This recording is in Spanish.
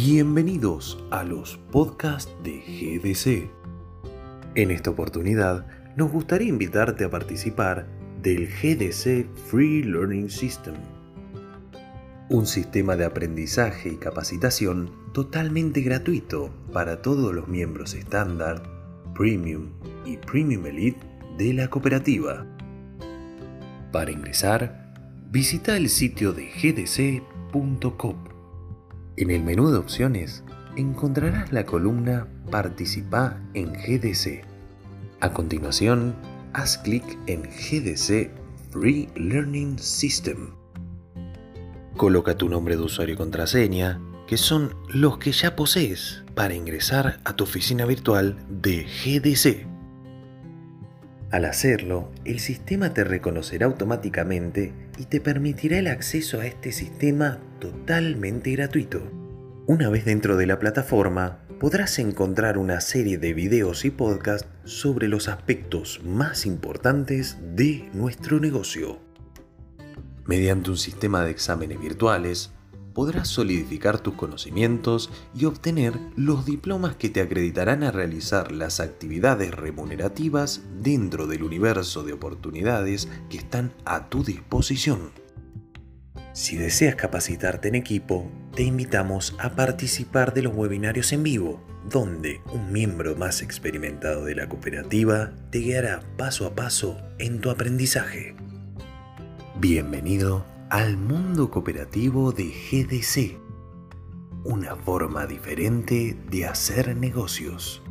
Bienvenidos a los podcasts de GDC. En esta oportunidad nos gustaría invitarte a participar del GDC Free Learning System, un sistema de aprendizaje y capacitación totalmente gratuito para todos los miembros estándar, premium y premium elite de la cooperativa. Para ingresar, visita el sitio de gdc.com en el menú de opciones encontrarás la columna Participa en GDC. A continuación, haz clic en GDC Free Learning System. Coloca tu nombre de usuario y contraseña, que son los que ya posees, para ingresar a tu oficina virtual de GDC. Al hacerlo, el sistema te reconocerá automáticamente y te permitirá el acceso a este sistema totalmente gratuito. Una vez dentro de la plataforma, podrás encontrar una serie de videos y podcasts sobre los aspectos más importantes de nuestro negocio. Mediante un sistema de exámenes virtuales, podrás solidificar tus conocimientos y obtener los diplomas que te acreditarán a realizar las actividades remunerativas dentro del universo de oportunidades que están a tu disposición. Si deseas capacitarte en equipo, te invitamos a participar de los webinarios en vivo, donde un miembro más experimentado de la cooperativa te guiará paso a paso en tu aprendizaje. Bienvenido al mundo cooperativo de GDC, una forma diferente de hacer negocios.